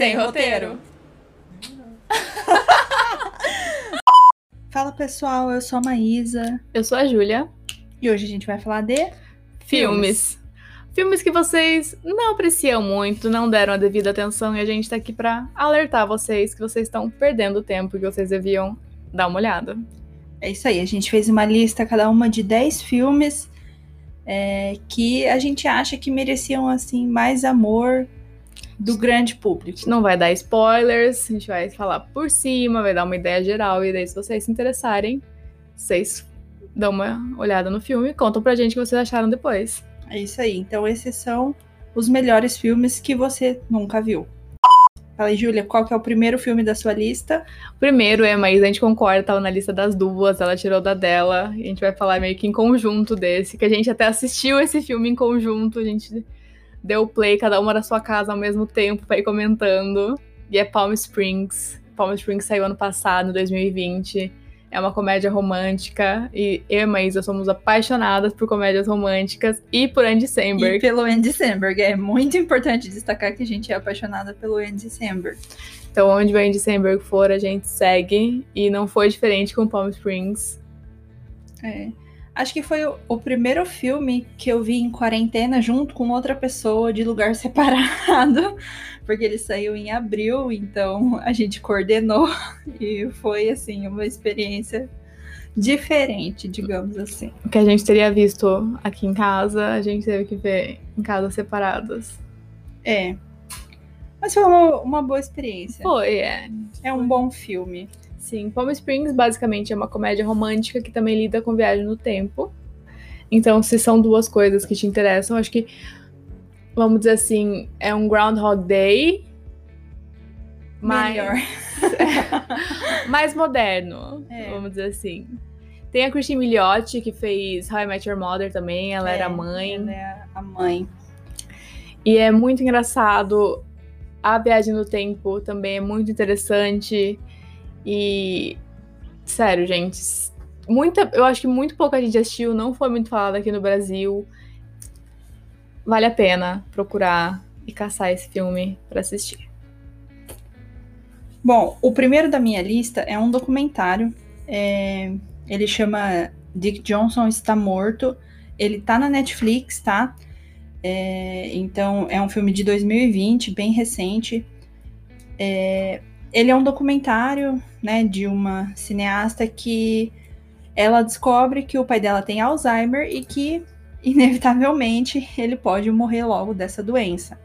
Sem roteiro. Fala pessoal, eu sou a Maísa Eu sou a Júlia. e hoje a gente vai falar de Filmes. Filmes que vocês não apreciam muito, não deram a devida atenção e a gente tá aqui pra alertar vocês que vocês estão perdendo tempo e que vocês deviam dar uma olhada. É isso aí, a gente fez uma lista, cada uma de 10 filmes é, que a gente acha que mereciam assim mais amor do grande A público. gente não vai dar spoilers, a gente vai falar por cima, vai dar uma ideia geral e daí se vocês se interessarem, vocês dão uma olhada no filme e contam pra gente o que vocês acharam depois. É isso aí. Então esses são os melhores filmes que você nunca viu. Fala aí, Júlia, qual que é o primeiro filme da sua lista? O primeiro é, mas a gente concorda, tava na lista das duas, ela tirou da dela, a gente vai falar meio que em conjunto desse, que a gente até assistiu esse filme em conjunto, a gente deu play, cada uma da sua casa ao mesmo tempo pra ir comentando. E é Palm Springs. Palm Springs saiu ano passado, 2020. É uma comédia romântica e eu e Maísa somos apaixonadas por comédias românticas e por Andy Samberg. E pelo Andy Samberg. É muito importante destacar que a gente é apaixonada pelo Andy Samberg. Então, onde o Andy Samberg for, a gente segue. E não foi diferente com Palm Springs. É. Acho que foi o, primeiro filme que eu vi em quarentena junto com outra pessoa de lugar separado, porque ele saiu em abril, então a gente coordenou e foi assim uma experiência diferente, digamos assim. O que a gente teria visto aqui em casa, a gente teve que ver em casas separadas. É. Mas foi uma, uma boa experiência. Foi, é. É um bom filme. Sim, Palm Springs basicamente é uma comédia romântica que também lida com viagem no tempo. Então, se são duas coisas que te interessam, acho que, vamos dizer assim, é um Groundhog Day. mais- mais moderno, É. vamos dizer assim. Tem a Christine Milioti, que fez How I Met Your Mother também, ela era É, mãe. Ela é a mãe. E é muito engraçado. A viagem no tempo também é muito interessante. E. Sério, gente. Muita, eu acho que muito pouca gente assistiu, não foi muito falado aqui no Brasil. Vale a pena procurar e caçar esse filme pra assistir. Bom, o primeiro da minha lista é um documentário. é, ele chama Dick Johnson Está Morto. Ele tá na Netflix, tá? É, então, é um filme de 2020, bem recente. É, ele é um documentário, né, de uma cineasta que ela descobre que o pai dela tem Alzheimer e que, inevitavelmente, ele pode morrer logo dessa doença.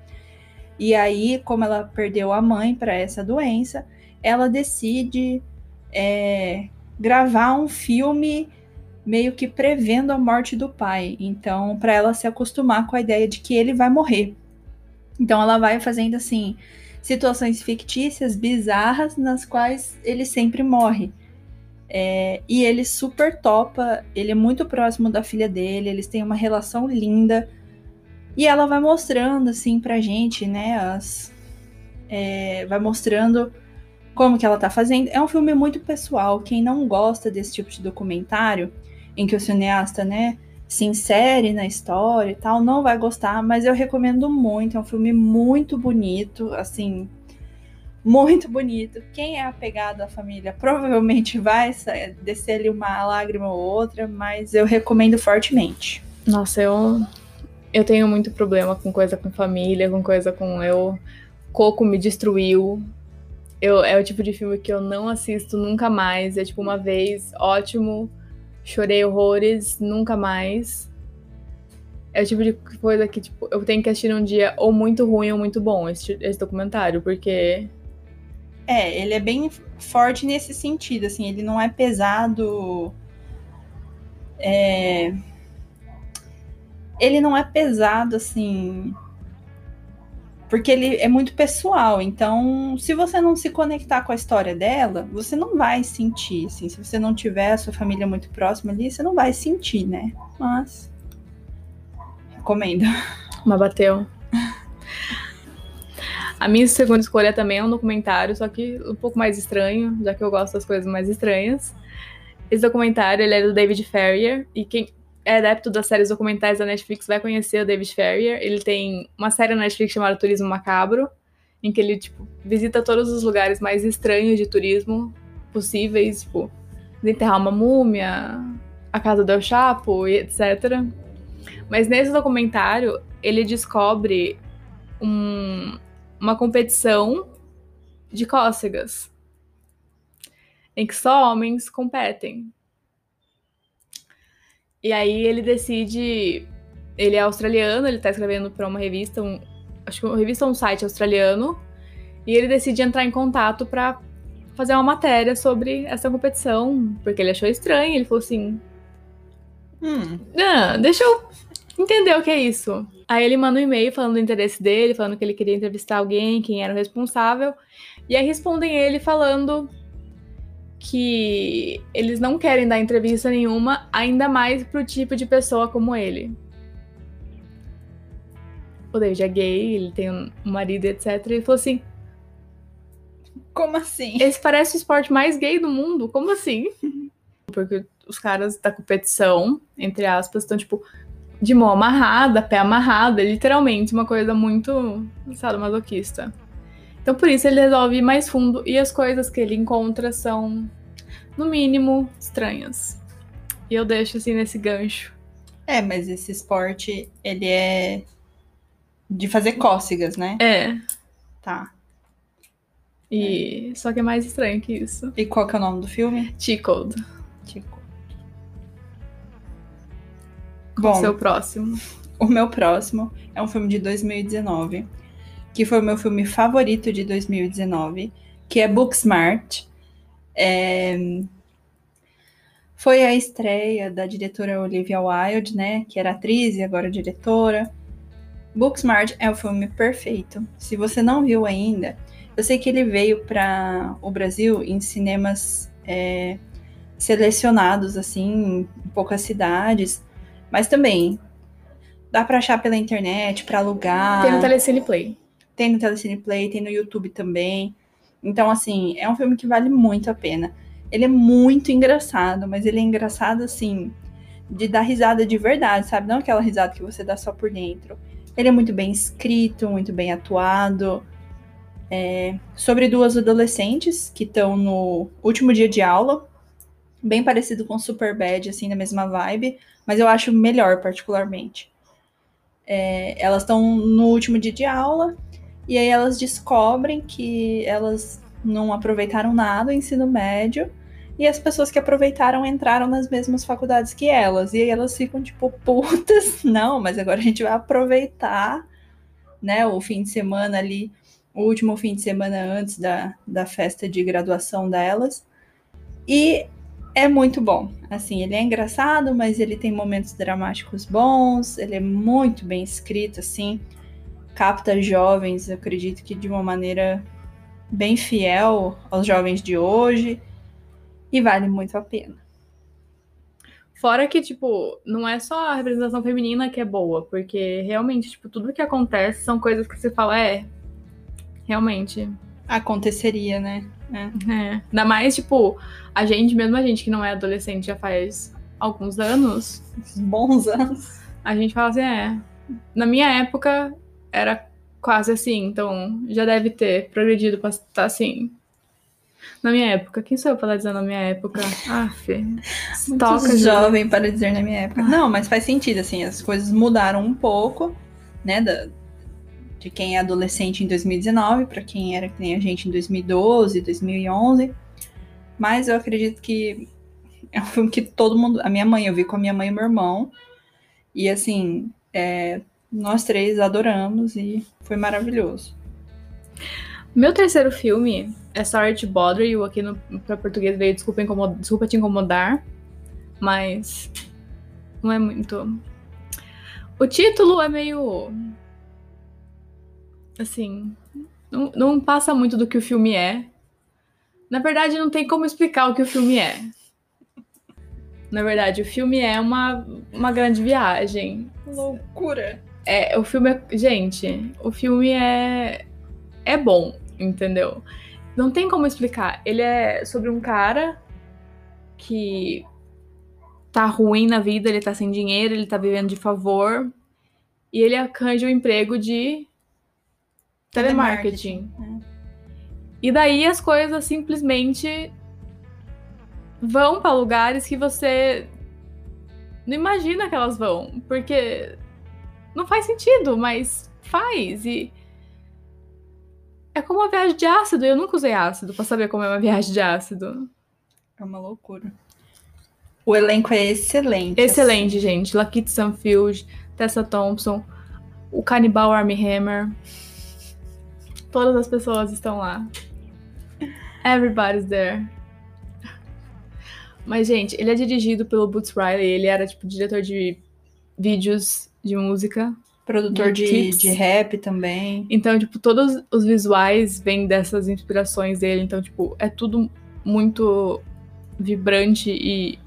E aí, como ela perdeu a mãe para essa doença, ela decide é, gravar um filme meio que prevendo a morte do pai. Então, para ela se acostumar com a ideia de que ele vai morrer. Então, ela vai fazendo assim situações fictícias, bizarras, nas quais ele sempre morre. É, e ele super topa, ele é muito próximo da filha dele, eles têm uma relação linda. E ela vai mostrando, assim, pra gente, né, as... é, vai mostrando como que ela tá fazendo. É um filme muito pessoal, quem não gosta desse tipo de documentário, em que o cineasta, né, se insere na história e tal, não vai gostar, mas eu recomendo muito, é um filme muito bonito, assim, muito bonito. Quem é apegado à família provavelmente vai descer ali uma lágrima ou outra, mas eu recomendo fortemente. Nossa, eu. Eu tenho muito problema com coisa com família, com coisa com eu. Coco me destruiu. Eu, é o tipo de filme que eu não assisto nunca mais. É tipo uma vez, ótimo. Chorei horrores, nunca mais. É o tipo de coisa que, tipo, eu tenho que assistir num dia ou muito ruim ou muito bom, esse, esse documentário, porque. É, ele é bem forte nesse sentido, assim, ele não é pesado. É... Ele não é pesado, assim. Porque ele é muito pessoal. Então, se você não se conectar com a história dela, você não vai sentir. Assim, se você não tiver a sua família muito próxima ali, você não vai sentir, né? Mas. Recomendo. Mas bateu. A minha segunda escolha também é um documentário, só que um pouco mais estranho, já que eu gosto das coisas mais estranhas. Esse documentário ele é do David Ferrier, e quem é adepto das séries documentais da Netflix vai conhecer o David Ferrier. Ele tem uma série na Netflix chamada Turismo Macabro, em que ele, tipo, visita todos os lugares mais estranhos de turismo possíveis, tipo, enterrar uma múmia, a casa do El Chapo e etc. Mas nesse documentário, ele descobre um, uma competição de cócegas em que só homens competem. E aí ele decide. Ele é australiano, ele tá escrevendo para uma revista, um, acho que uma revista ou um site australiano, e ele decide entrar em contato para fazer uma matéria sobre essa competição, porque ele achou estranho, ele falou assim: Hum. ah, deixa eu entender o que é isso. Aí ele manda um e-mail falando do interesse dele, falando que ele queria entrevistar alguém, quem era o responsável. E aí respondem ele falando que eles não querem dar entrevista nenhuma, ainda mais pro tipo de pessoa como ele. O David é gay, ele tem um marido, etc. E ele falou assim: Como assim? esse parece o esporte mais gay do mundo? Como assim? Porque os caras da competição, entre aspas, estão tipo de mão amarrada, pé amarrado, é literalmente uma coisa muito sadomasoquista. Então por isso ele resolve ir mais fundo e as coisas que ele encontra são, no mínimo, estranhas. E eu deixo assim nesse gancho. É, mas esse esporte, ele é de fazer cócegas, né? É, Tá. e só que é mais estranho que isso. E qual que é o nome do filme? Tickled. Bom, Bom, seu próximo. o meu próximo é um filme de 2019, que foi o meu filme favorito de 2019, que é Booksmart. É, Foi a estreia da diretora Olivia Wilde, né? Que era atriz e agora diretora. Booksmart é o filme perfeito. Se você não viu ainda, eu sei que ele veio para o Brasil em cinemas é, selecionados, assim, em poucas cidades, mas também dá para achar pela internet, para alugar. Tem no Telecine Play. Tem no Telecine Play, tem no YouTube também. Então, assim, é um filme que vale muito a pena. Ele é muito engraçado, mas ele é engraçado, assim, de dar risada de verdade, sabe? Não aquela risada que você dá só por dentro. Ele é muito bem escrito, muito bem atuado. É sobre duas adolescentes que estão no último dia de aula. Bem parecido com Superbad, assim, na mesma vibe. Mas eu acho melhor, particularmente. É, elas estão no último dia de aula e aí elas descobrem que elas não aproveitaram nada o ensino médio e as pessoas que aproveitaram entraram nas mesmas faculdades que elas. E aí elas ficam tipo, putas, não, mas agora a gente vai aproveitar, né, o fim de semana ali, o último fim de semana antes da, da festa de graduação delas. E é muito bom. Assim, ele é engraçado, mas ele tem momentos dramáticos bons, ele é muito bem escrito, assim, capta jovens, eu acredito que de uma maneira bem fiel aos jovens de hoje e vale muito a pena. Fora que, tipo, não é só a representação feminina que é boa, porque realmente, tipo, tudo que acontece são coisas que você fala, é, realmente. Aconteceria, né? É. É. Ainda mais, tipo, a gente, mesmo a gente que não é adolescente já faz alguns anos, Bons anos. a gente fala assim, é. Na minha época era quase assim, então já deve ter progredido pra estar assim. Na minha época, quem sou eu pra estar dizendo na minha época? Ah, Fê. Toca, jovem para dizer na minha época. Não, mas faz sentido, assim, as coisas mudaram um pouco, né, da, de quem é adolescente em 2019 para quem era que nem a gente em 2012, 2011. Mas eu acredito que é um filme que todo mundo. A minha mãe, eu vi com a minha mãe e meu irmão. E assim, é, nós três adoramos e foi maravilhoso. Meu terceiro filme é Sorry to Bother You, aqui no pra português veio Desculpa, Desculpa Te Incomodar, mas não é muito. O título é meio. Assim. Não, não passa muito do que o filme é. Na verdade, não tem como explicar o que o filme é. Na verdade, o filme é uma, uma grande viagem. Loucura! É, o filme é. Gente, o filme é. É bom, entendeu? Não tem como explicar. Ele é sobre um cara que tá ruim na vida, ele tá sem dinheiro, ele tá vivendo de favor. E ele arranja o emprego de telemarketing. Telemarketing, E daí as coisas simplesmente vão pra lugares que você não imagina que elas vão, porque não faz sentido, mas faz e é como uma viagem de ácido. Eu nunca usei ácido pra saber como é uma viagem de ácido. É uma loucura. O elenco é excelente. Excelente, gente. Lakeith Stanfield, Tessa Thompson, o Cannibal Army Hammer. Todas as pessoas estão lá. Everybody's there. Mas, gente, ele é dirigido pelo Boots Riley. Ele era, tipo, diretor de vídeos de música. Produtor de de, rap também. Então, tipo, todos os visuais vêm dessas inspirações dele. Então, tipo, é tudo muito vibrante e.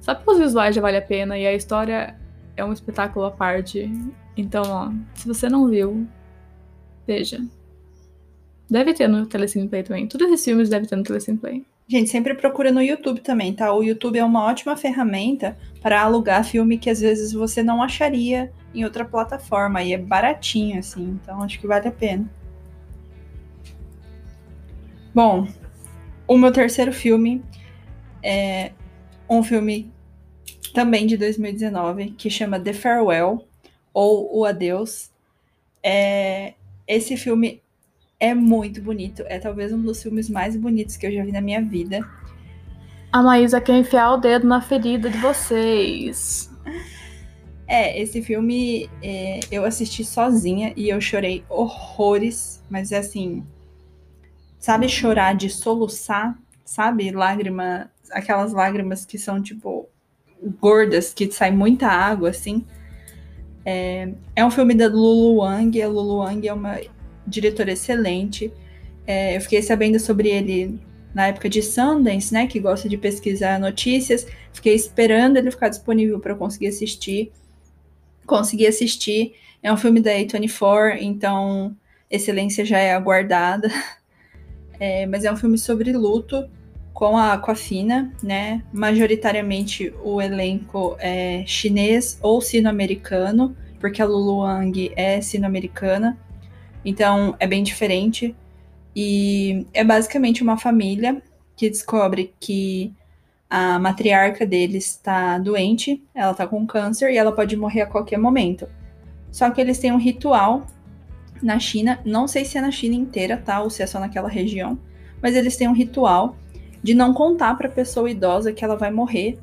Só pelos visuais já vale a pena. E a história é um espetáculo à parte. Então, ó, se você não viu, veja. Deve ter no Telecine Play também. Todos esses filmes devem ter no Telecine Play. Gente, sempre procura no YouTube também, tá? O YouTube é uma ótima ferramenta para alugar filme que às vezes você não acharia em outra plataforma. E é baratinho, assim. Então acho que vale a pena. Bom, o meu terceiro filme é um filme também de 2019 que chama The Farewell ou O Adeus. É, esse filme é muito bonito. É talvez um dos filmes mais bonitos que eu já vi na minha vida. A Maísa quer enfiar o dedo na ferida de vocês. É, esse filme é, eu assisti sozinha e eu chorei horrores, mas é assim, sabe chorar de soluçar, sabe? Lágrima, aquelas lágrimas que são tipo gordas, que sai muita água, assim. É, é um filme da Lulu Wang, a Lulu Wang é uma diretora excelente. É, eu fiquei sabendo sobre ele na época de Sundance, né, que gosta de pesquisar notícias. Fiquei esperando ele ficar disponível para conseguir assistir. Consegui assistir. É um filme da A24, então excelência já é aguardada. É, mas é um filme sobre luto com a Aquafina, né? Majoritariamente o elenco é chinês ou sino-americano, porque a Lulu Wang é sino-americana. Então é bem diferente. E é basicamente uma família que descobre que a matriarca deles está doente, ela está com câncer e ela pode morrer a qualquer momento. Só que eles têm um ritual na China, não sei se é na China inteira, tá? Ou se é só naquela região, mas eles têm um ritual de não contar para a pessoa idosa que ela vai morrer,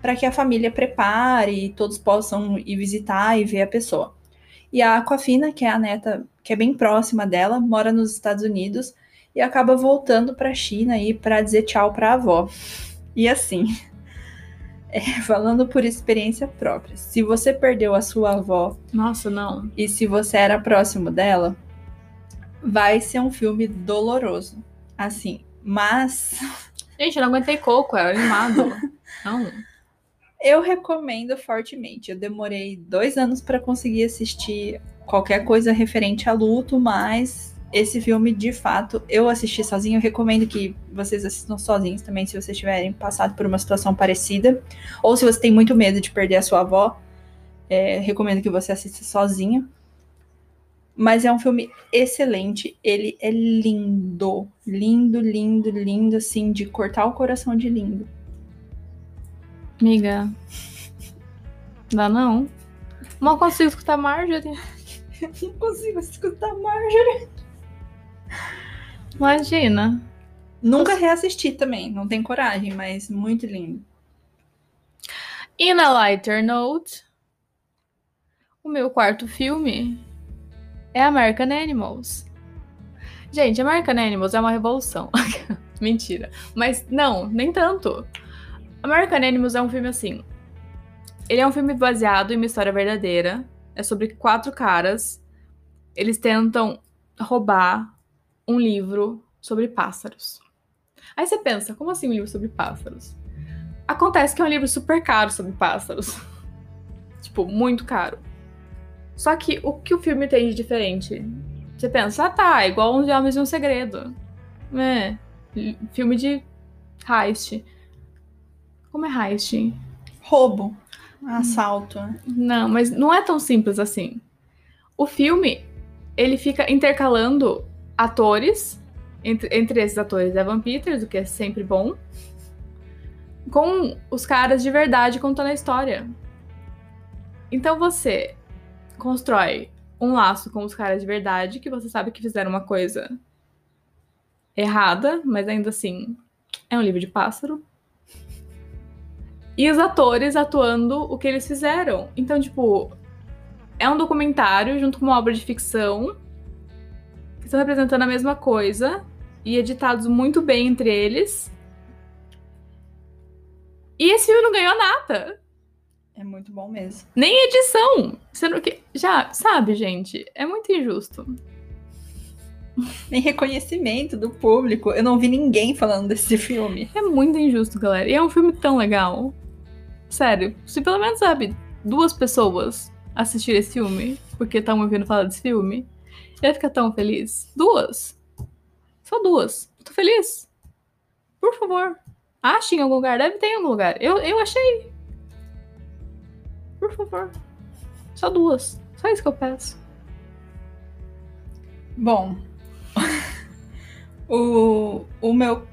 para que a família prepare e todos possam ir visitar e ver a pessoa. E a Aquafina, que é a neta que é bem próxima dela, mora nos Estados Unidos e acaba voltando para a China aí para dizer tchau para a avó. E assim, é, falando por experiência própria, se você perdeu a sua avó Nossa, não. e se você era próximo dela, vai ser um filme doloroso. Assim, mas Gente, eu não aguentei coco, era animado. não. Eu recomendo fortemente. Eu demorei dois anos para conseguir assistir qualquer coisa referente a luto, mas esse filme, de fato, eu assisti sozinho. Eu recomendo que vocês assistam sozinhos também, se vocês tiverem passado por uma situação parecida. Ou se você tem muito medo de perder a sua avó, é, recomendo que você assista sozinho. Mas é um filme excelente. Ele é lindo. Lindo, lindo, lindo, assim, de cortar o coração de lindo. Amiga. Dá não. Mal consigo escutar Marjorie. Não consigo escutar Marjorie. Imagina. Nunca reassisti também, não tenho coragem, mas muito lindo. In a lighter note, o meu quarto filme é American Animals. Gente, American Animals é uma revolução. Mentira. Mas não, nem tanto. American Animals é um filme assim. Ele é um filme baseado em uma história verdadeira. É sobre quatro caras. Eles tentam roubar um livro sobre pássaros. Aí você pensa, como assim um livro sobre pássaros? Acontece que é um livro super caro sobre pássaros. tipo, muito caro. Só que o que o filme tem de diferente? Você pensa, ah tá, igual Onze Homens e um Segredo. É, filme de heist. Como é heist? Roubo, assalto. né? Não, mas não é tão simples assim. O filme ele fica intercalando atores, entre, entre esses atores Evan Peters, o que é sempre bom, com os caras de verdade contando a história. Então você constrói um laço com os caras de verdade, que você sabe que fizeram uma coisa errada, mas ainda assim é um livro de pássaro. E os atores atuando o que eles fizeram. Então, tipo, é um documentário junto com uma obra de ficção que estão representando a mesma coisa e editados muito bem entre eles. E esse filme não ganhou nada. É muito bom mesmo. Nem edição. Sendo que. Já, sabe, gente? É muito injusto. Nem reconhecimento do público. Eu não vi ninguém falando desse filme. É muito injusto, galera. E é um filme tão legal. Sério. Se pelo menos, sabe, duas pessoas assistir esse filme, porque estão me ouvindo falar desse filme, eu ia ficar tão feliz. Duas. Só duas. Tô feliz. Por favor. Ache em algum lugar. Deve ter em algum lugar. Eu, eu achei. Por favor. Só duas. Só isso que eu peço. Bom. o, o meu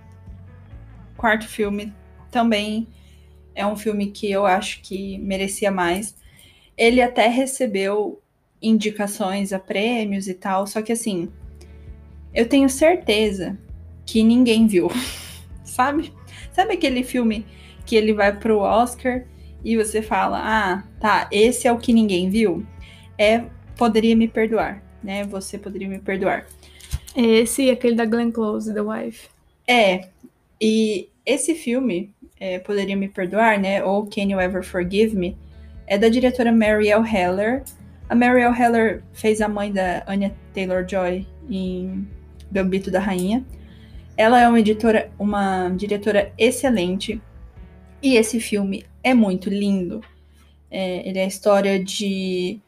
quarto filme também é um filme que eu acho que merecia mais. Ele até recebeu indicações a prêmios e tal, só que assim, eu tenho certeza que ninguém viu, sabe? Sabe aquele filme que ele vai pro Oscar e você fala: "Ah, tá, esse é o que ninguém viu"? É Poderia me perdoar, né? Você poderia me perdoar. Esse e aquele da Glenn Close, The Wife. É. E esse filme, é, Poderia Me Perdoar, né? Ou Can You Ever Forgive Me? é da diretora Marielle Heller. A Marielle Heller fez a mãe da Anya Taylor-Joy em Gambito da Rainha. Ela é uma editora, uma diretora excelente. E esse filme é muito lindo. É, ele é a história de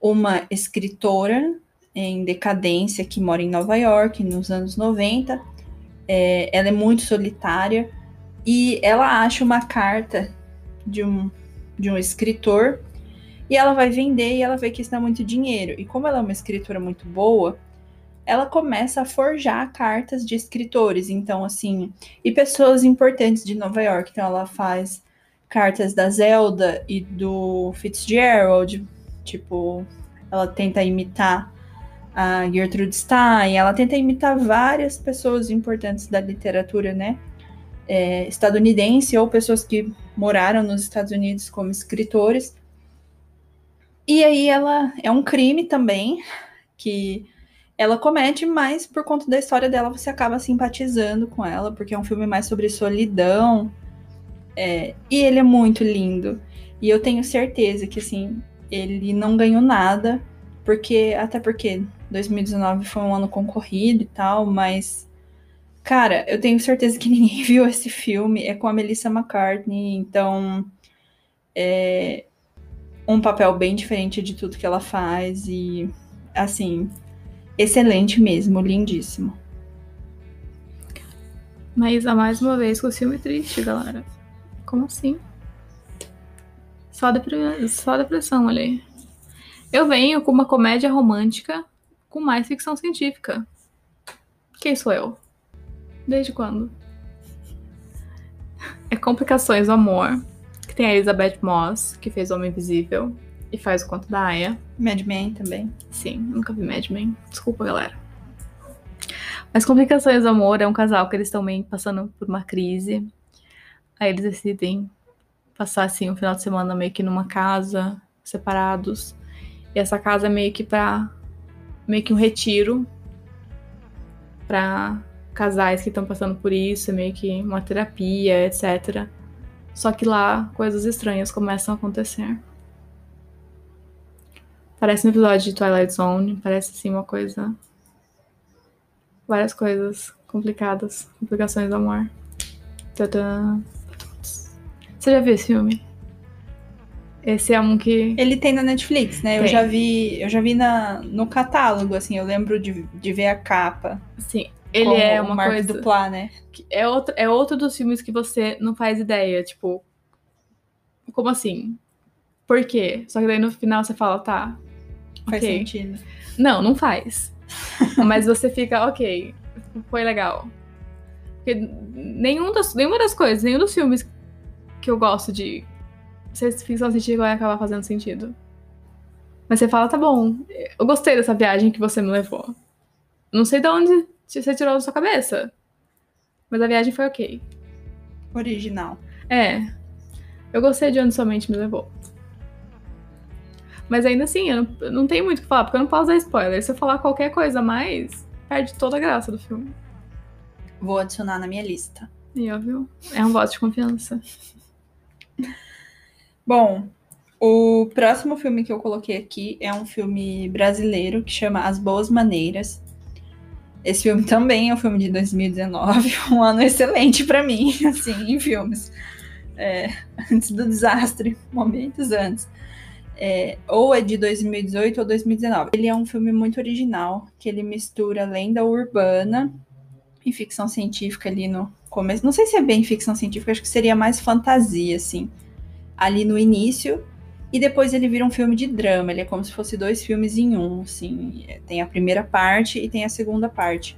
uma escritora em decadência que mora em Nova York nos anos 90. É, ela é muito solitária e ela acha uma carta de um de um escritor e ela vai vender e ela vê que isso dá muito dinheiro. E como ela é uma escritora muito boa, ela começa a forjar cartas de escritores. Então, assim, e pessoas importantes de Nova York. Então, ela faz cartas da Zelda e do Fitzgerald. Tipo, ela tenta imitar a Gertrude Stein, ela tenta imitar várias pessoas importantes da literatura, né? É, estadunidense ou pessoas que moraram nos Estados Unidos como escritores. E aí ela é um crime também que ela comete, mas por conta da história dela você acaba simpatizando com ela, porque é um filme mais sobre solidão. É, e ele é muito lindo. E eu tenho certeza que assim, ele não ganhou nada, porque até porque 2019 foi um ano concorrido e tal, mas Cara, eu tenho certeza que ninguém viu esse filme. É com a Melissa McCartney, então é um papel bem diferente de tudo que ela faz e assim, excelente mesmo, lindíssimo. Mas a mais uma vez com o filme triste, galera. Como assim? Só, depre... Só depressão, olha aí. Eu venho com uma comédia romântica com mais ficção científica. Quem sou eu? Desde quando? É Complicações do Amor, que tem a Elizabeth Moss, que fez Homem Invisível e faz o conto da Aya. Mad Men também. Sim, nunca vi Mad Men. Desculpa, galera. Mas Complicações do Amor é um casal que eles estão meio passando por uma crise. Aí eles decidem passar assim um final de semana meio que numa casa, separados. E essa casa é meio que pra. meio que um retiro pra casais que estão passando por isso, é meio que uma terapia, etc. Só que lá coisas estranhas começam a acontecer. Parece um episódio de Twilight Zone, parece assim uma coisa. Várias coisas complicadas, complicações do amor. Tadã. Você já viu esse filme? Esse é um que. Ele tem na Netflix, né? Tem. Eu já vi, eu já vi na, no catálogo, assim, eu lembro de, de ver a capa. Sim, ele é uma Mark coisa. Né? É outro, é outro dos filmes que você não faz ideia, tipo. Como assim? Por quê? Só que daí no final você fala, tá. Faz ok. sentido. Não, não faz. Mas você fica, ok, foi legal. Porque nenhum das, nenhuma das coisas, nenhum dos filmes que eu gosto de ser ficção científica vai acabar fazendo sentido. Mas você fala, tá bom, eu gostei dessa viagem que você me levou. Não sei de onde você tirou da sua cabeça. Mas a viagem foi ok. Original. É. Eu gostei de onde sua mente me levou. Mas ainda assim, eu não, eu não tenho muito o que falar, porque eu não posso dar spoiler. Se eu falar qualquer coisa a mais, perde toda a graça do filme. Vou adicionar na minha lista. E óbvio, é um voto de confiança. Bom, o próximo filme que eu coloquei aqui é um filme brasileiro que chama As Boas Maneiras. Esse filme também é um filme de 2019, um ano excelente pra mim, assim, em filmes. É, antes do desastre, momentos antes. É, ou é de 2018 ou 2019. Ele é um filme muito original, que ele mistura lenda urbana e ficção científica ali no começo. Não sei se é bem ficção científica, acho que seria mais fantasia, assim, ali no início. E depois ele vira um filme de drama. Ele é como se fosse dois filmes em um, assim. Tem a primeira parte e tem a segunda parte.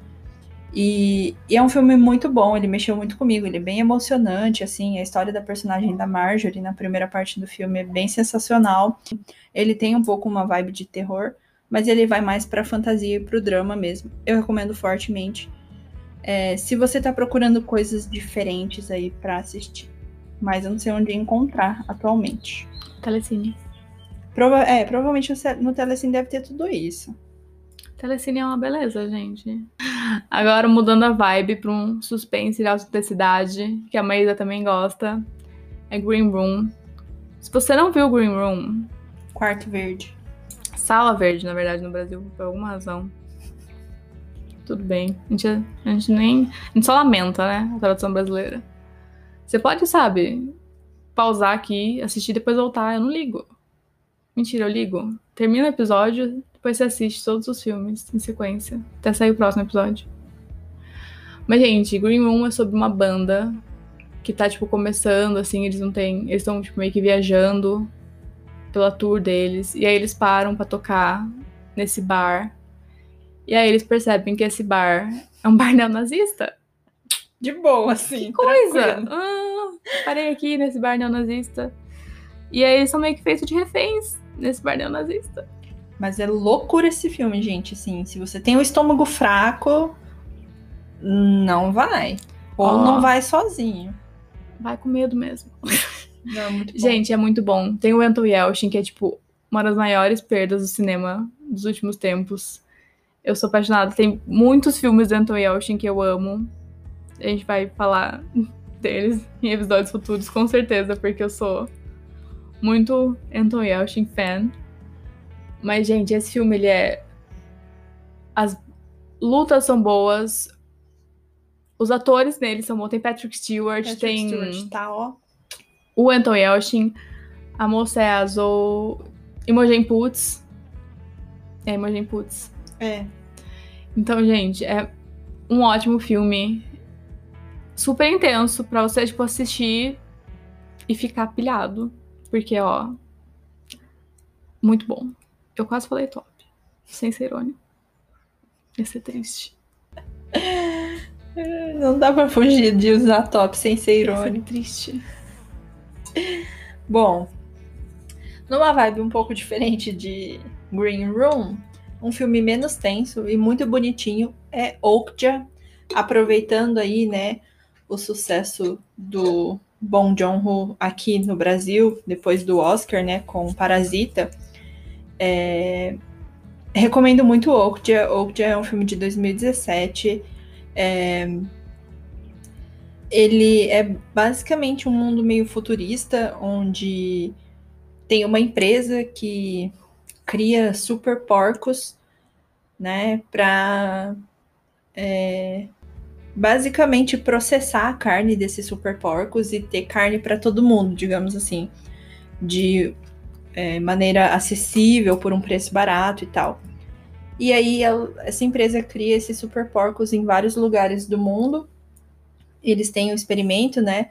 E, e, é um filme muito bom, ele mexeu muito comigo, ele é bem emocionante, assim, a história da personagem da Marjorie na primeira parte do filme é bem sensacional. Ele tem um pouco uma vibe de terror, mas ele vai mais pra fantasia e pro drama mesmo. Eu recomendo fortemente. É, se você tá procurando coisas diferentes aí para assistir, mas eu não sei onde encontrar atualmente. Telecine. Prova é, provavelmente no Telecine deve ter tudo isso. Telecine é uma beleza, gente. Agora mudando a vibe para um suspense de autenticidade, que a Maísa também gosta, é Green Room. Se você não viu Green Room, Quarto Verde. Sala Verde, na verdade, no Brasil, por alguma razão. Tudo bem. A gente, a gente nem. A gente só lamenta, né? A tradução brasileira. Você pode, sabe, pausar aqui, assistir depois voltar. Eu não ligo. Mentira, eu ligo. Termina o episódio, depois você assiste todos os filmes em sequência, até sair o próximo episódio. Mas, gente, Green Room é sobre uma banda que tá, tipo, começando, assim, eles não têm. Eles estão, tipo, meio que viajando pela tour deles. E aí eles param para tocar nesse bar. E aí eles percebem que esse bar é um bar neonazista. De boa, assim. Que coisa! Ah, parei aqui nesse bar neonazista. E aí eles são meio que feitos de reféns nesse bar neonazista. Mas é loucura esse filme, gente. Assim, se você tem o estômago fraco, não vai. Ou oh. não vai sozinho. Vai com medo mesmo. Não, é gente, é muito bom. Tem o Anton Yelchin, que é, tipo, uma das maiores perdas do cinema dos últimos tempos. Eu sou apaixonada. Tem muitos filmes do Anton Yelchin que eu amo. A gente vai falar deles em episódios futuros, com certeza, porque eu sou muito Anton Yelchin fan. Mas, gente, esse filme, ele é. As lutas são boas. Os atores nele são bons. Tem Patrick Stewart, Patrick tem. Stewart, tá, ó. O Anton Yelchin. A moça é a Zoe. Imogen Putz. É, Imogen Putz. É. Então, gente, é um ótimo filme. Super intenso pra você, tipo, assistir e ficar pilhado. Porque, ó. Muito bom. Eu quase falei top. Sem ser irônico. Ia ser triste. Não dá pra fugir de usar top sem ser irônico. Ser triste. Bom, numa vibe um pouco diferente de Green Room, um filme menos tenso e muito bonitinho é Okja, aproveitando aí, né, o sucesso do Bong Joon-ho aqui no Brasil, depois do Oscar, né, com Parasita. É... Recomendo muito Okja. Okja é um filme de 2017. É... Ele é basicamente um mundo meio futurista, onde tem uma empresa que cria super porcos, né, para é, basicamente processar a carne desses super porcos e ter carne para todo mundo, digamos assim, de é, maneira acessível por um preço barato e tal. E aí essa empresa cria esses super porcos em vários lugares do mundo. Eles têm o experimento, né,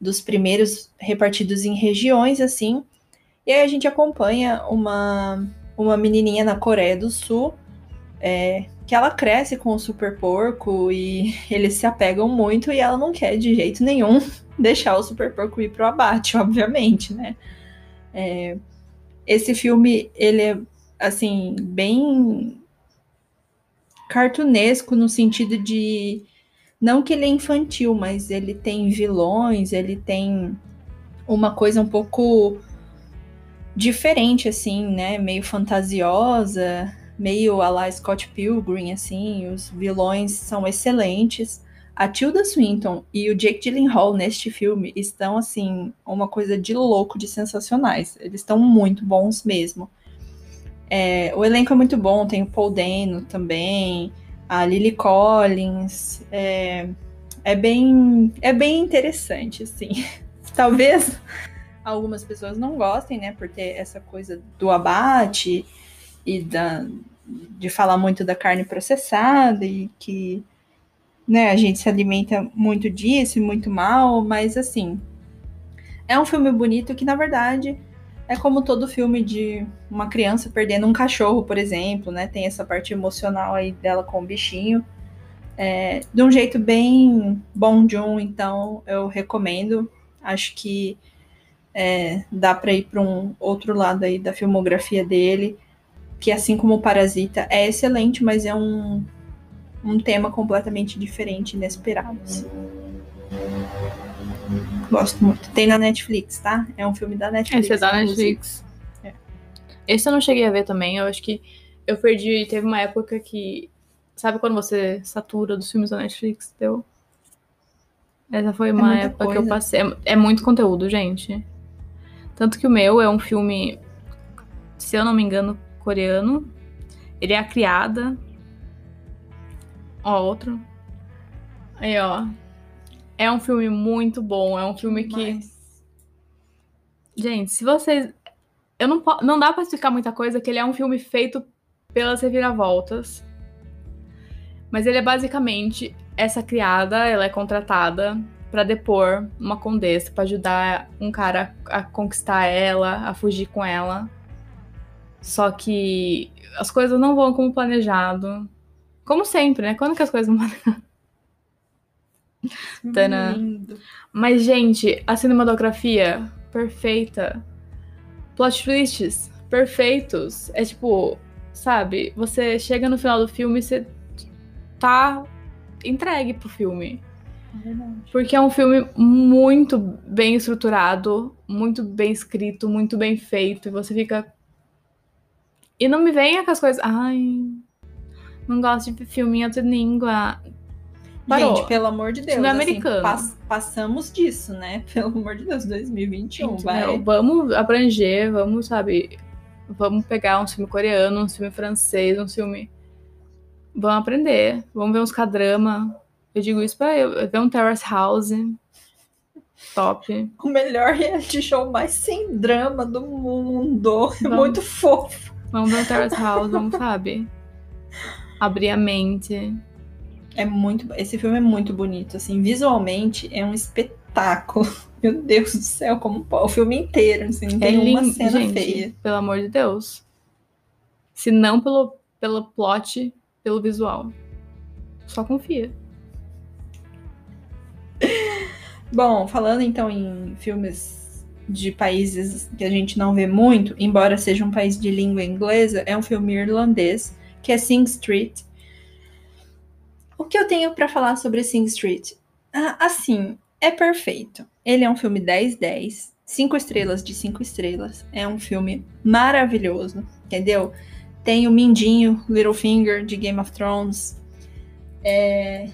dos primeiros repartidos em regiões assim. E aí a gente acompanha uma uma menininha na Coreia do Sul é, que ela cresce com o super porco e eles se apegam muito e ela não quer de jeito nenhum deixar o super porco ir pro abate, obviamente, né? É, esse filme, ele é, assim, bem cartunesco no sentido de não que ele é infantil, mas ele tem vilões, ele tem uma coisa um pouco diferente assim, né, meio fantasiosa, meio a la Scott Pilgrim assim, os vilões são excelentes. A Tilda Swinton e o Jake Gyllenhaal neste filme estão assim uma coisa de louco, de sensacionais. Eles estão muito bons mesmo. É, o elenco é muito bom, tem o Paul Dano também, a Lily Collins. É, é bem, é bem interessante, assim. Talvez algumas pessoas não gostem, né, por ter essa coisa do abate e da, de falar muito da carne processada e que né, a gente se alimenta muito disso e muito mal, mas assim, é um filme bonito que na verdade é como todo filme de uma criança perdendo um cachorro, por exemplo, né? Tem essa parte emocional aí dela com o bichinho. É, de um jeito bem bom de um, então eu recomendo. Acho que é, dá para ir para um outro lado aí da filmografia dele, que assim como o Parasita é excelente, mas é um, um tema completamente diferente, inesperado. Assim. Gosto muito. Tem na Netflix, tá? É um filme da Netflix. Esse é da Netflix. É. Esse eu não cheguei a ver também. Eu acho que eu perdi. Teve uma época que. Sabe quando você satura dos filmes da Netflix? Deu. Essa foi é uma é época coisa. que eu passei. É, é muito conteúdo, gente. Tanto que o meu é um filme, se eu não me engano, coreano. Ele é a criada. Ó, outro. Aí, ó. É um filme muito bom. É um filme que. Gente, se vocês. Eu não, não dá pra explicar muita coisa, que ele é um filme feito pelas reviravoltas. Mas ele é basicamente essa criada, ela é contratada para depor uma condessa, para ajudar um cara a conquistar ela, a fugir com ela. Só que as coisas não vão como planejado. Como sempre, né? Quando que as coisas vão Mas, gente, a cinematografia perfeita. Plot twists perfeitos. É tipo, sabe? Você chega no final do filme e você tá entregue pro filme. É Porque é um filme muito bem estruturado, muito bem escrito, muito bem feito. E você fica. E não me venha com as coisas. Ai. Não gosto de filminha de língua. Parou. Gente, pelo amor de Deus. Filme assim, americano. Pass passamos disso, né? Pelo amor de Deus, 2021. Gente, vai. Não, vamos abranger, vamos, sabe? Vamos pegar um filme coreano, um filme francês, um filme. Vamos aprender. Vamos ver uns K-drama. Eu digo isso pra eu. Ver um Terrace House. Top. O melhor reality show mais sem drama do mundo. É muito fofo. Vamos ver um Terrace House, vamos, sabe? Abrir a mente. É muito. Esse filme é muito bonito, assim, visualmente é um espetáculo. Meu Deus do céu, como o filme inteiro, assim, não é tem lindo, uma cena gente, feia. Pelo amor de Deus. Se não pelo, pelo plot, pelo visual. Só confia. Bom, falando então em filmes de países que a gente não vê muito, embora seja um país de língua inglesa, é um filme irlandês que é Sing Street, o que eu tenho para falar sobre Sing Street? Ah, assim, é perfeito. Ele é um filme 10-10, 5 estrelas de 5 estrelas. É um filme maravilhoso, entendeu? Tem o Mindinho, Littlefinger, de Game of Thrones. É...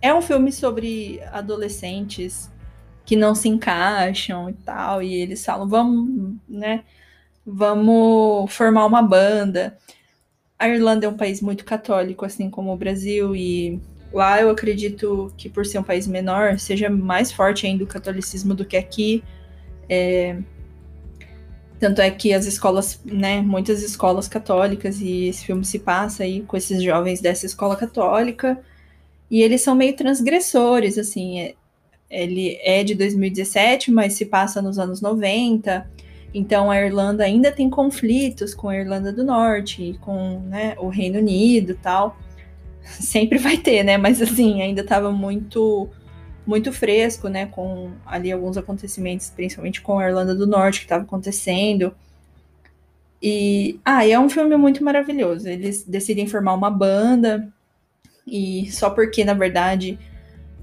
é um filme sobre adolescentes que não se encaixam e tal, e eles falam, vamos, né? Vamos formar uma banda. A Irlanda é um país muito católico, assim como o Brasil, e lá eu acredito que por ser um país menor, seja mais forte ainda o catolicismo do que aqui. É... Tanto é que as escolas, né, muitas escolas católicas, e esse filme se passa aí com esses jovens dessa escola católica, e eles são meio transgressores, assim, é... ele é de 2017, mas se passa nos anos 90, Então a Irlanda ainda tem conflitos com a Irlanda do Norte, com né, o Reino Unido tal. Sempre vai ter, né? Mas assim, ainda estava muito muito fresco, né? Com ali alguns acontecimentos, principalmente com a Irlanda do Norte que estava acontecendo. E ah, e é um filme muito maravilhoso. Eles decidem formar uma banda e só porque na verdade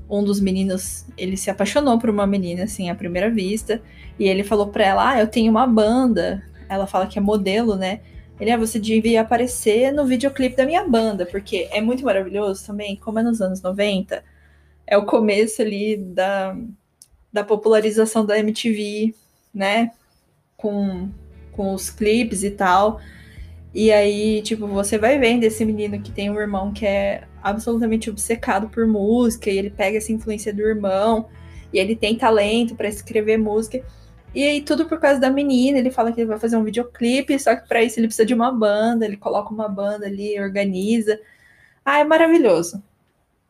um dos meninos, ele se apaixonou por uma menina assim à primeira vista, e ele falou para ela: "Ah, eu tenho uma banda". Ela fala que é modelo, né? Ele, ah, você devia aparecer no videoclipe da minha banda, porque é muito maravilhoso também, como é nos anos 90, é o começo ali da, da popularização da MTV, né? Com, com os clipes e tal. E aí, tipo, você vai vendo esse menino que tem um irmão que é absolutamente obcecado por música, e ele pega essa influência do irmão, e ele tem talento para escrever música. E aí, tudo por causa da menina, ele fala que ele vai fazer um videoclipe, só que para isso ele precisa de uma banda, ele coloca uma banda ali, organiza. Ah, é maravilhoso.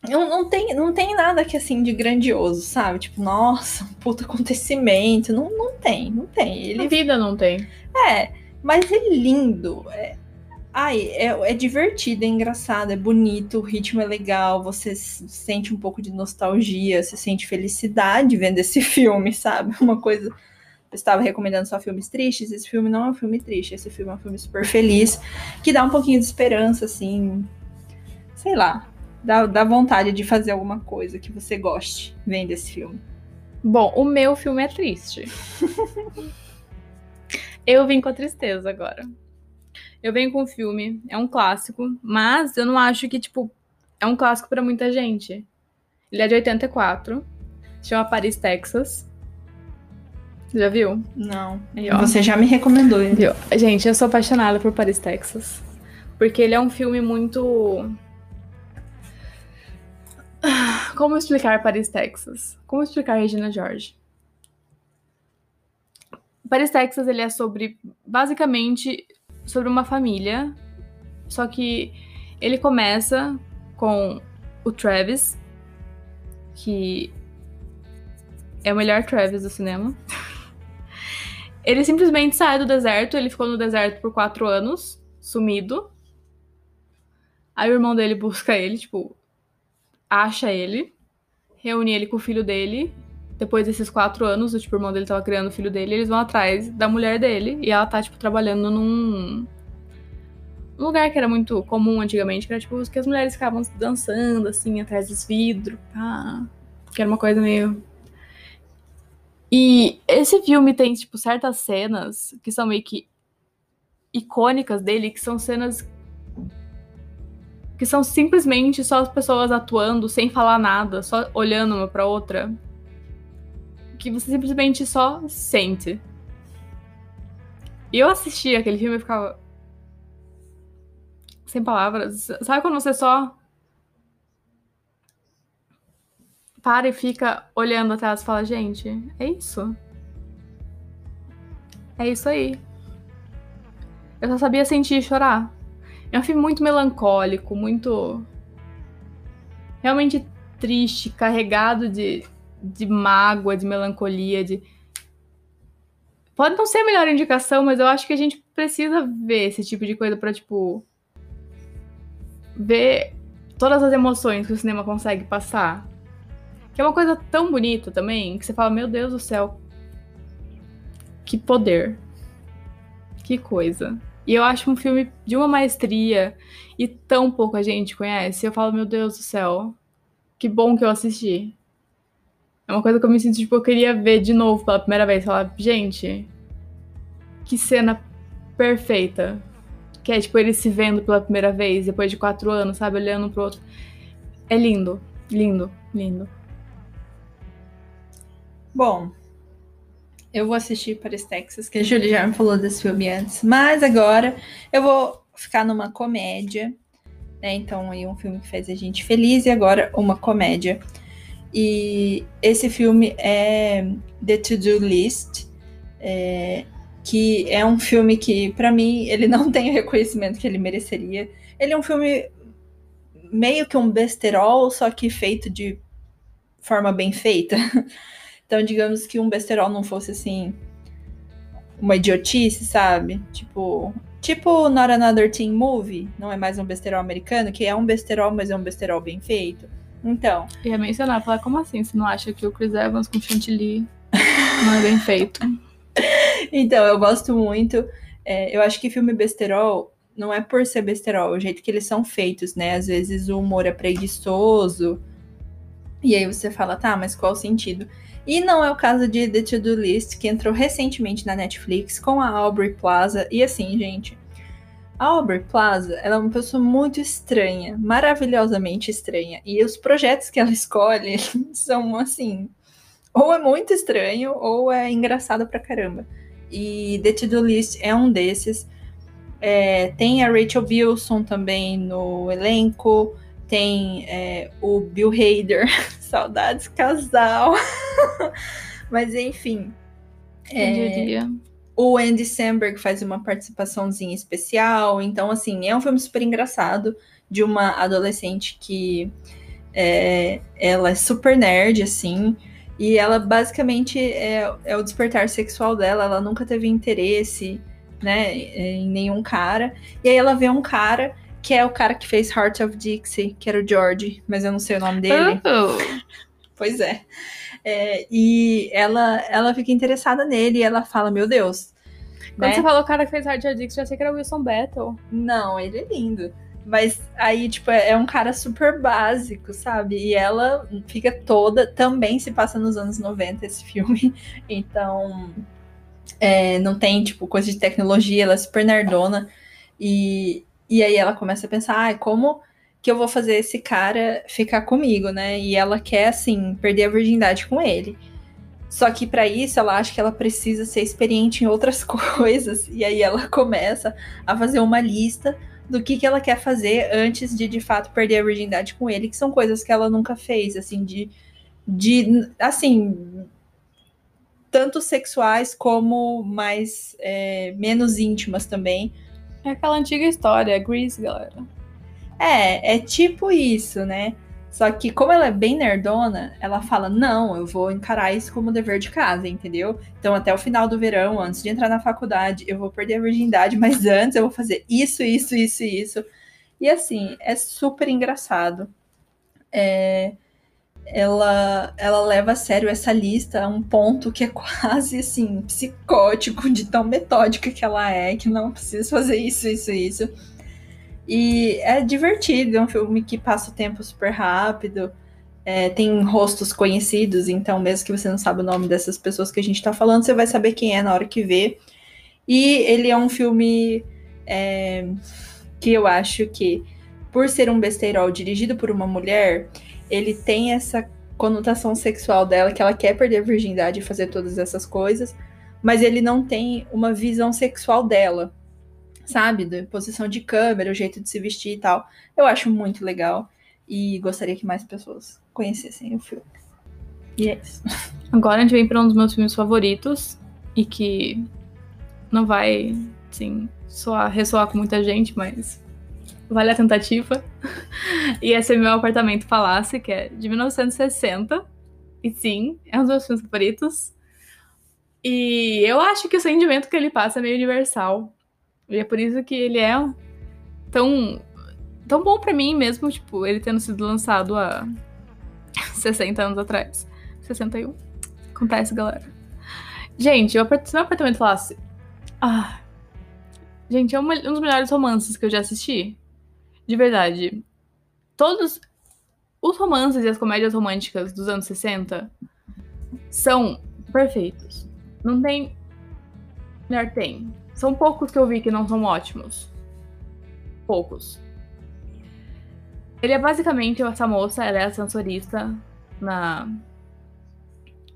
Não, não, tem, não tem nada que assim de grandioso, sabe? Tipo, nossa, um puto acontecimento. Não, não tem, não tem. Ele... A vida não tem. É, mas é lindo. É, ai, é, é divertido, é engraçado, é bonito, o ritmo é legal, você sente um pouco de nostalgia, você sente felicidade vendo esse filme, sabe? Uma coisa. Eu estava recomendando só filmes tristes, esse filme não é um filme triste, esse filme é um filme super feliz, que dá um pouquinho de esperança, assim. Sei lá, dá, dá vontade de fazer alguma coisa que você goste vendo esse filme. Bom, o meu filme é triste. eu vim com a tristeza agora. Eu venho com o filme, é um clássico, mas eu não acho que, tipo, é um clássico para muita gente. Ele é de 84, chama Paris, Texas. Já viu? Não. Aí, Você já me recomendou ele. Viu? Gente, eu sou apaixonada por Paris, Texas. Porque ele é um filme muito como explicar Paris, Texas? Como explicar Regina George? Paris, Texas, ele é sobre, basicamente, sobre uma família, só que ele começa com o Travis, que é o melhor Travis do cinema. ele simplesmente sai do deserto, ele ficou no deserto por quatro anos, sumido. Aí o irmão dele busca ele, tipo, acha ele, reúne ele com o filho dele. Depois desses quatro anos, o tipo, o irmão dele tava criando o filho dele, eles vão atrás da mulher dele. E ela tá, tipo, trabalhando num. Um lugar que era muito comum antigamente, que era tipo que as mulheres ficavam dançando, assim, atrás dos vidros, pá. Que era uma coisa meio. E esse filme tem, tipo, certas cenas que são meio que icônicas dele, que são cenas que são simplesmente só as pessoas atuando sem falar nada, só olhando uma para outra, que você simplesmente só sente. E eu assisti aquele filme e ficava sem palavras. Sabe quando você só para e fica olhando atrás e fala, gente, é isso. É isso aí. Eu só sabia sentir e chorar. É um filme muito melancólico, muito. realmente triste, carregado de, de mágoa, de melancolia, de. Pode não ser a melhor indicação, mas eu acho que a gente precisa ver esse tipo de coisa pra, tipo. ver todas as emoções que o cinema consegue passar. Que é uma coisa tão bonita também, que você fala, meu Deus do céu. Que poder. Que coisa. E eu acho um filme de uma maestria e tão pouca gente conhece. Eu falo, meu Deus do céu, que bom que eu assisti. É uma coisa que eu me sinto, tipo, eu queria ver de novo pela primeira vez. Falar, gente, que cena perfeita. Que é, tipo, ele se vendo pela primeira vez, depois de quatro anos, sabe? Olhando pro outro. É lindo, lindo, lindo. Bom, eu vou assistir Paris, Texas, que a Julie já me falou desse filme antes. Mas agora eu vou ficar numa comédia. Né? Então, aí um filme que faz a gente feliz e agora uma comédia. E esse filme é The To-Do List, é, que é um filme que, para mim, ele não tem o reconhecimento que ele mereceria. Ele é um filme meio que um besterol, só que feito de forma bem feita. Então, digamos que um besterol não fosse assim uma idiotice, sabe? Tipo, tipo Not Another Teen Movie, não é mais um besterol americano, que é um besterol, mas é um besterol bem feito. Então. Ia mencionar, falar, como assim? Você não acha que o Chris Evans com chantilly não é bem feito? então, eu gosto muito. É, eu acho que filme besterol não é por ser besterol, é o jeito que eles são feitos, né? Às vezes o humor é preguiçoso. E aí você fala, tá, mas qual o sentido? E não é o caso de The To-Do List, que entrou recentemente na Netflix com a Aubrey Plaza. E assim, gente, a Aubrey Plaza, ela é uma pessoa muito estranha, maravilhosamente estranha. E os projetos que ela escolhe são assim, ou é muito estranho ou é engraçado pra caramba. E The To-Do List é um desses. É, tem a Rachel Bilson também no elenco. Tem é, o Bill Hader. Saudades casal. Mas enfim. É, o Andy Samberg faz uma participaçãozinha especial. Então, assim, é um filme super engraçado de uma adolescente que é, ela é super nerd, assim. E ela basicamente é, é o despertar sexual dela. Ela nunca teve interesse né, em nenhum cara. E aí ela vê um cara que é o cara que fez Heart of Dixie, que era o George, mas eu não sei o nome dele. Oh. Pois é. É. e ela, ela fica interessada nele e ela fala, meu Deus. Quando né? você falou o cara que fez of Dixie, eu achei que era o Wilson Battle. Não, ele é lindo. Mas aí, tipo, é um cara super básico, sabe? E ela fica toda. Também se passa nos anos 90 esse filme. Então. É, não tem, tipo, coisa de tecnologia, ela é super nerdona. E, e aí ela começa a pensar, ah, como que eu vou fazer esse cara ficar comigo, né? E ela quer, assim, perder a virgindade com ele. Só que para isso ela acha que ela precisa ser experiente em outras coisas. E aí ela começa a fazer uma lista do que, que ela quer fazer antes de de fato perder a virgindade com ele, que são coisas que ela nunca fez, assim, de. de assim. Tanto sexuais como mais. É, menos íntimas também. É aquela antiga história, Grease, galera. É, é tipo isso, né? Só que, como ela é bem nerdona, ela fala: não, eu vou encarar isso como dever de casa, entendeu? Então, até o final do verão, antes de entrar na faculdade, eu vou perder a virgindade, mas antes eu vou fazer isso, isso, isso isso. E assim, é super engraçado. É, ela, ela leva a sério essa lista a um ponto que é quase assim, psicótico, de tão metódica que ela é, que não precisa fazer isso, isso, isso. E é divertido, é um filme que passa o tempo super rápido. É, tem rostos conhecidos, então mesmo que você não saiba o nome dessas pessoas que a gente tá falando, você vai saber quem é na hora que vê. E ele é um filme é, que eu acho que, por ser um besteirol dirigido por uma mulher, ele tem essa conotação sexual dela, que ela quer perder a virgindade e fazer todas essas coisas, mas ele não tem uma visão sexual dela sabe? Da posição de câmera, o jeito de se vestir e tal. Eu acho muito legal e gostaria que mais pessoas conhecessem o filme. E é isso. Agora a gente vem para um dos meus filmes favoritos e que não vai, sim, soar, ressoar com muita gente, mas vale a tentativa. e esse é meu apartamento Palácio, que é de 1960. E sim, é um dos meus filmes favoritos. E eu acho que o sentimento que ele passa é meio universal. E é por isso que ele é tão, tão bom para mim mesmo, tipo, ele tendo sido lançado há 60 anos atrás. 61. Acontece, galera. Gente, se meu apartamento falasse. Ah. Gente, é um dos melhores romances que eu já assisti. De verdade. Todos os romances e as comédias românticas dos anos 60 são perfeitos. Não tem. Melhor tem. São poucos que eu vi que não são ótimos. Poucos. Ele é basicamente essa moça, ela é ascensorista na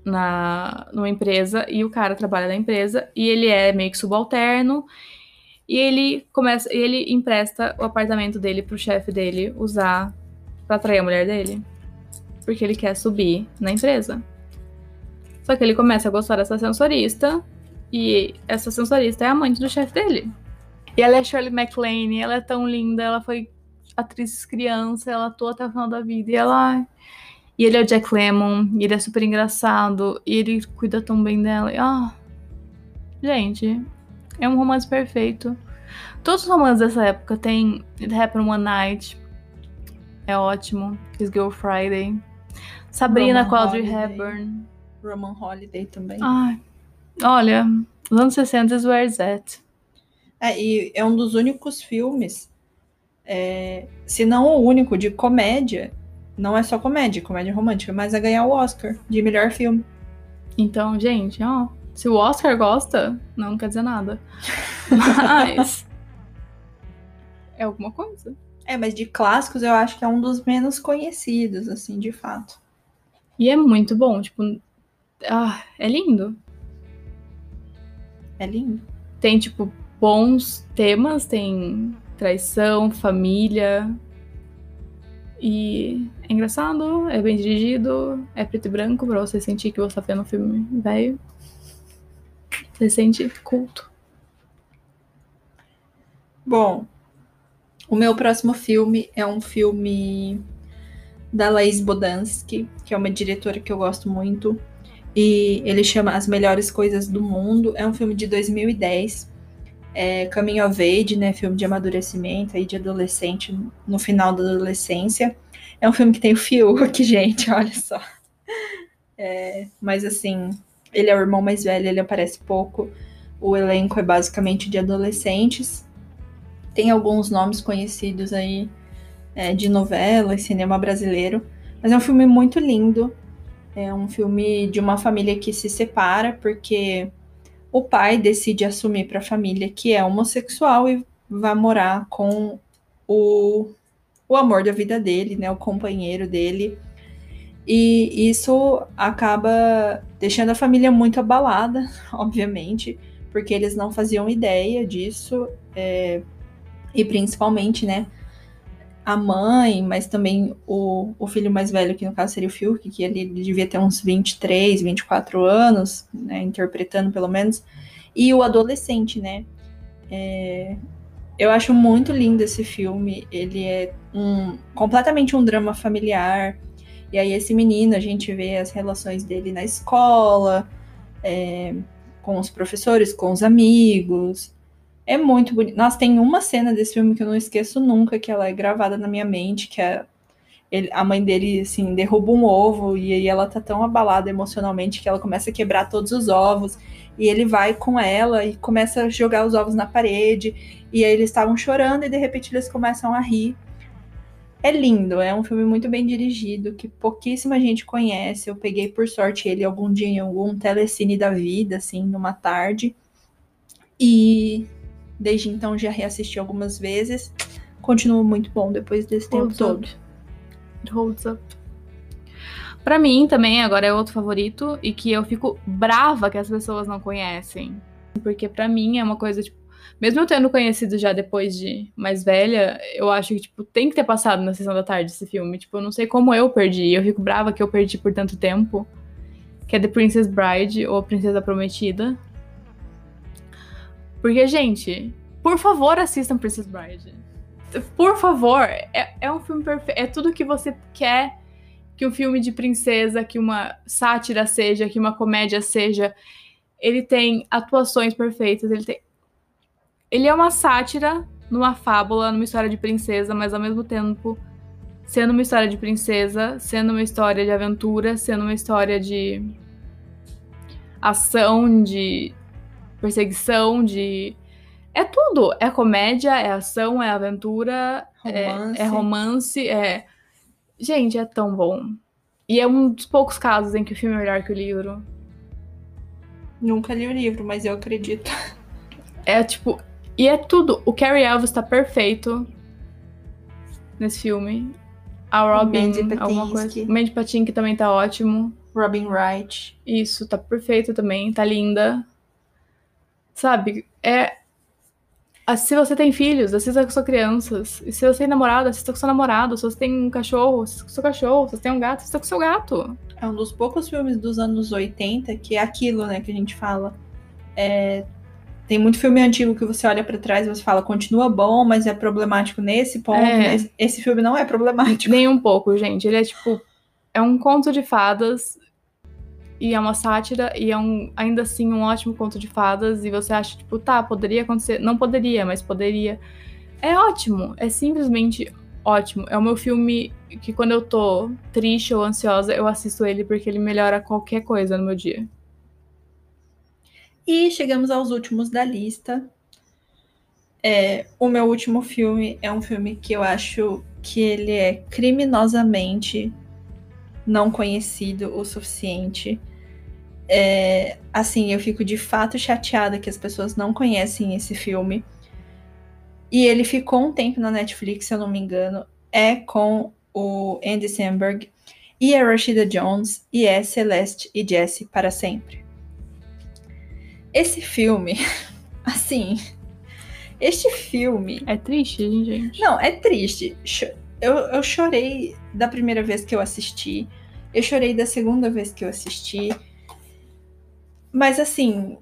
na numa empresa e o cara trabalha na empresa e ele é meio que subalterno e ele começa ele empresta o apartamento dele pro chefe dele usar para atrair a mulher dele, porque ele quer subir na empresa. Só que ele começa a gostar dessa ascensorista e essa sensorista é amante do chefe dele. E ela é Shirley MacLaine, ela é tão linda, ela foi atriz criança, ela atua até o final da vida. E ela. E ele é o Jack Lemmon, e ele é super engraçado, e ele cuida tão bem dela. E, ah, gente, é um romance perfeito. Todos os romances dessa época tem It Happened One Night. É ótimo. Kiss Girl Friday. Sabrina Roman Holiday. Hepburn. Roman Holiday também. Ai, olha, os anos 60 is where it's at. É, e é um dos únicos filmes, é, se não o único, de comédia. Não é só comédia, comédia romântica, mas a ganhar o Oscar de melhor filme. Então, gente, ó, se o Oscar gosta, não quer dizer nada. Mas é alguma coisa. É, mas de clássicos eu acho que é um dos menos conhecidos, assim, de fato. E é muito bom, tipo, ah, é lindo. É lindo. Tem tipo bons temas, tem traição, família. E é engraçado, é bem dirigido, é preto e branco pra você sentir que você tá vendo um filme velho. Você sente culto. Bom, o meu próximo filme é um filme da Laís Bodansky, que é uma diretora que eu gosto muito. E ele chama As Melhores Coisas do Mundo. É um filme de 2010. É Caminho of Age, né? Filme de amadurecimento aí de adolescente no final da adolescência. É um filme que tem o Fiuk, gente, olha só. É, mas assim, ele é o irmão mais velho, ele aparece pouco. O elenco é basicamente de adolescentes. Tem alguns nomes conhecidos aí é, de novela e cinema brasileiro. Mas é um filme muito lindo. É um filme de uma família que se separa porque o pai decide assumir para a família que é homossexual e vai morar com o, o amor da vida dele, né, o companheiro dele. E isso acaba deixando a família muito abalada, obviamente, porque eles não faziam ideia disso, é, e principalmente, né, a mãe, mas também o, o filho mais velho, que no caso seria o Fiuk, que ele devia ter uns 23, 24 anos, né, interpretando pelo menos, e o adolescente, né. É, eu acho muito lindo esse filme, ele é um, completamente um drama familiar, e aí esse menino, a gente vê as relações dele na escola, é, com os professores, com os amigos, é muito bonito. Nossa, tem uma cena desse filme que eu não esqueço nunca, que ela é gravada na minha mente, que é ele- a mãe dele, assim, derruba um ovo e aí ela tá tão abalada emocionalmente que ela começa a quebrar todos os ovos e ele vai com ela e começa a jogar os ovos na parede e aí eles estavam chorando e de repente eles começam a rir. É lindo, é um filme muito bem dirigido, que pouquíssima gente conhece. Eu peguei por sorte ele algum dia em algum telecine da vida, assim, numa tarde. E desde então já reassisti algumas vezes. Continua muito bom depois desse tempo Holds todo. up. It holds up. Pra mim também, agora é outro favorito e que eu fico brava que as pessoas não conhecem. Porque pra mim é uma coisa, tipo, mesmo eu tendo conhecido já depois de mais velha, eu acho que, tipo, tem que ter passado na sessão da tarde esse filme. Tipo, eu não sei como eu perdi. Eu fico brava que eu perdi por tanto tempo. Que é The Princess Bride ou A Princesa Prometida. Porque, gente, por favor, assistam Princess Bride. Por favor, é, é um filme perfeito. É tudo que você quer que um filme de princesa, que uma sátira seja, que uma comédia seja. Ele tem atuações perfeitas, ele tem. Ele é uma sátira numa fábula, numa história de princesa, mas ao mesmo tempo sendo uma história de princesa, sendo uma história de aventura, sendo uma história de ação, de perseguição, de. É tudo. É comédia, é ação, é aventura, é- Romance. é romance, é. Gente, é tão bom. E é um dos poucos casos em que o filme é melhor que o livro. Nunca li o livro, mas eu acredito. É tipo. E é tudo. O Carrie Elvis tá perfeito nesse filme. A Robin, Mandy alguma coisa. O Mandy Patinkin também tá ótimo. Robin Wright. Isso, tá perfeito também, tá linda. Sabe, é. ah, Se você tem filhos, assista com suas crianças. E se você tem namorado, assista com seu namorado. Se você tem um cachorro, assista com seu cachorro. Se você tem um gato, assista com seu gato. É um dos poucos filmes dos anos 80 que é aquilo, né, que a gente fala. É, Tem muito filme antigo que você olha pra trás e você fala, continua bom, mas é problemático nesse ponto. É. Esse filme não é problemático. Nem um pouco, gente. Ele é tipo. É um conto de fadas. E é uma sátira e é um, ainda assim um ótimo conto de fadas e você acha tipo, tá, poderia acontecer, não poderia, mas poderia. É ótimo, é simplesmente ótimo. É o meu filme que quando eu tô triste ou ansiosa, eu assisto ele porque ele melhora qualquer coisa no meu dia. E chegamos aos últimos da lista. É, o meu último filme é um filme que eu acho que ele é criminosamente não conhecido o suficiente. É, assim, eu fico de fato chateada que as pessoas não conhecem esse filme. E ele ficou um tempo na Netflix, se eu não me engano. É com o Andy Samberg e a Rashida Jones e é Celeste e Jesse para sempre. Esse filme, assim, este filme. É triste, gente? Não, é triste. Eu, eu chorei da primeira vez que eu assisti. Eu chorei da segunda vez que eu assisti. Mas assim,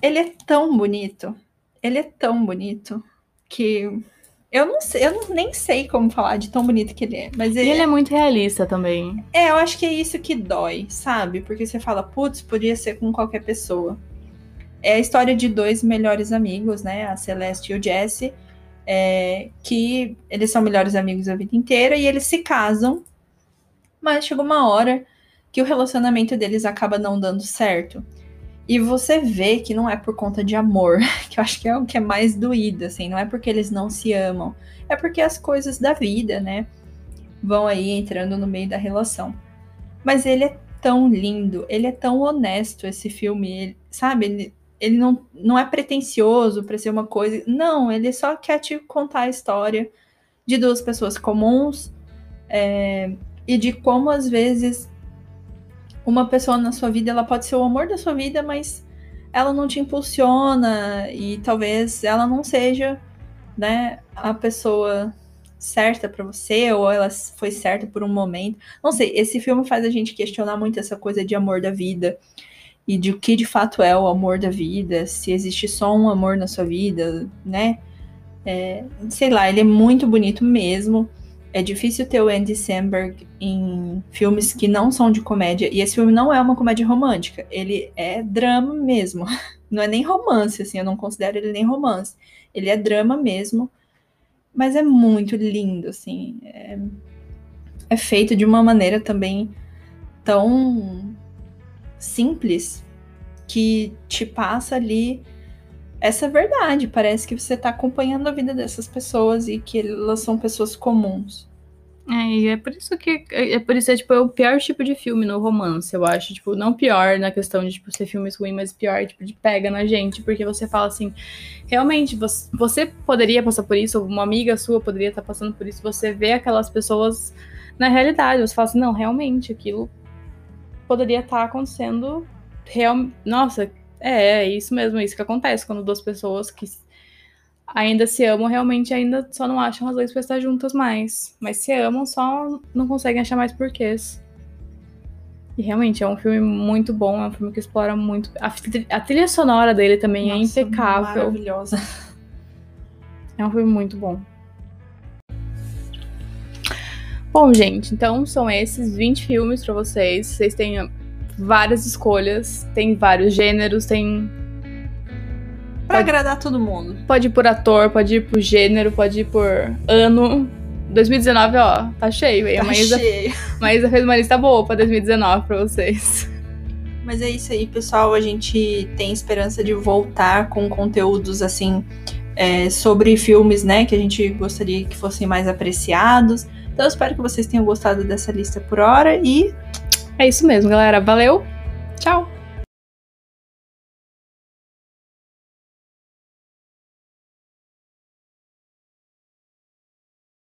ele é tão bonito. Ele é tão bonito que eu não sei, eu não, nem sei como falar de tão bonito que ele é. Mas ele, e ele é muito realista também. É, eu acho que é isso que dói, sabe? Porque você fala, putz, podia ser com qualquer pessoa. É a história de dois melhores amigos, né? A Celeste e o Jesse. É, que eles são melhores amigos a vida inteira e eles se casam. Mas chega uma hora que o relacionamento deles acaba não dando certo. E você vê que não é por conta de amor, que eu acho que é o que é mais doído, assim, não é porque eles não se amam, é porque as coisas da vida, né, vão aí entrando no meio da relação. Mas ele é tão lindo, ele é tão honesto, esse filme, ele, sabe? Ele, ele não, não é pretencioso para ser uma coisa, não, ele só quer te contar a história de duas pessoas comuns é, e de como às vezes uma pessoa na sua vida, ela pode ser o amor da sua vida, mas ela não te impulsiona e talvez ela não seja, né, a pessoa certa para você ou ela foi certa por um momento. Não sei, esse filme faz a gente questionar muito essa coisa de amor da vida e de o que de fato é o amor da vida, se existe só um amor na sua vida, né? É, sei lá, ele é muito bonito mesmo. É difícil ter o Andy Samberg em filmes que não são de comédia. E esse filme não é uma comédia romântica. Ele é drama mesmo. Não é nem romance, assim. Eu não considero ele nem romance. Ele é drama mesmo. Mas é muito lindo, assim. É, é feito de uma maneira também tão simples que te passa ali essa verdade. Parece que você está acompanhando a vida dessas pessoas e que elas são pessoas comuns. É, e é por isso que é por isso é tipo é o pior tipo de filme no romance, eu acho, tipo, não pior na questão de tipo ser filmes ruins, mas pior tipo de pega na gente, porque você fala assim, realmente você, você poderia passar por isso, uma amiga sua poderia estar passando por isso, você vê aquelas pessoas na realidade, você fala assim, não, realmente aquilo poderia estar acontecendo real, nossa, é, é isso mesmo, é isso que acontece quando duas pessoas que ainda se amam, realmente ainda só não acham razões para estar juntas mais. Mas se amam, só não conseguem achar mais porquês. E realmente é um filme muito bom, é um filme que explora muito. A, a trilha sonora dele também é Nossa, é impecável. Maravilhosa. É um filme muito bom. Bom, gente, então são esses 20 filmes para vocês. Vocês têm várias escolhas, tem vários gêneros, tem. Pra pode... agradar todo mundo. Pode ir por ator, pode ir por gênero, pode ir por ano. 2019, ó, tá cheio. Tá a Maísa, cheio. Maísa fez uma lista boa pra 2019 pra vocês. Mas é isso aí, pessoal. A gente tem esperança de voltar com conteúdos assim é, sobre filmes, né? Que a gente gostaria que fossem mais apreciados. Então, eu espero que vocês tenham gostado dessa lista por hora e é isso mesmo, galera. Valeu. Tchau.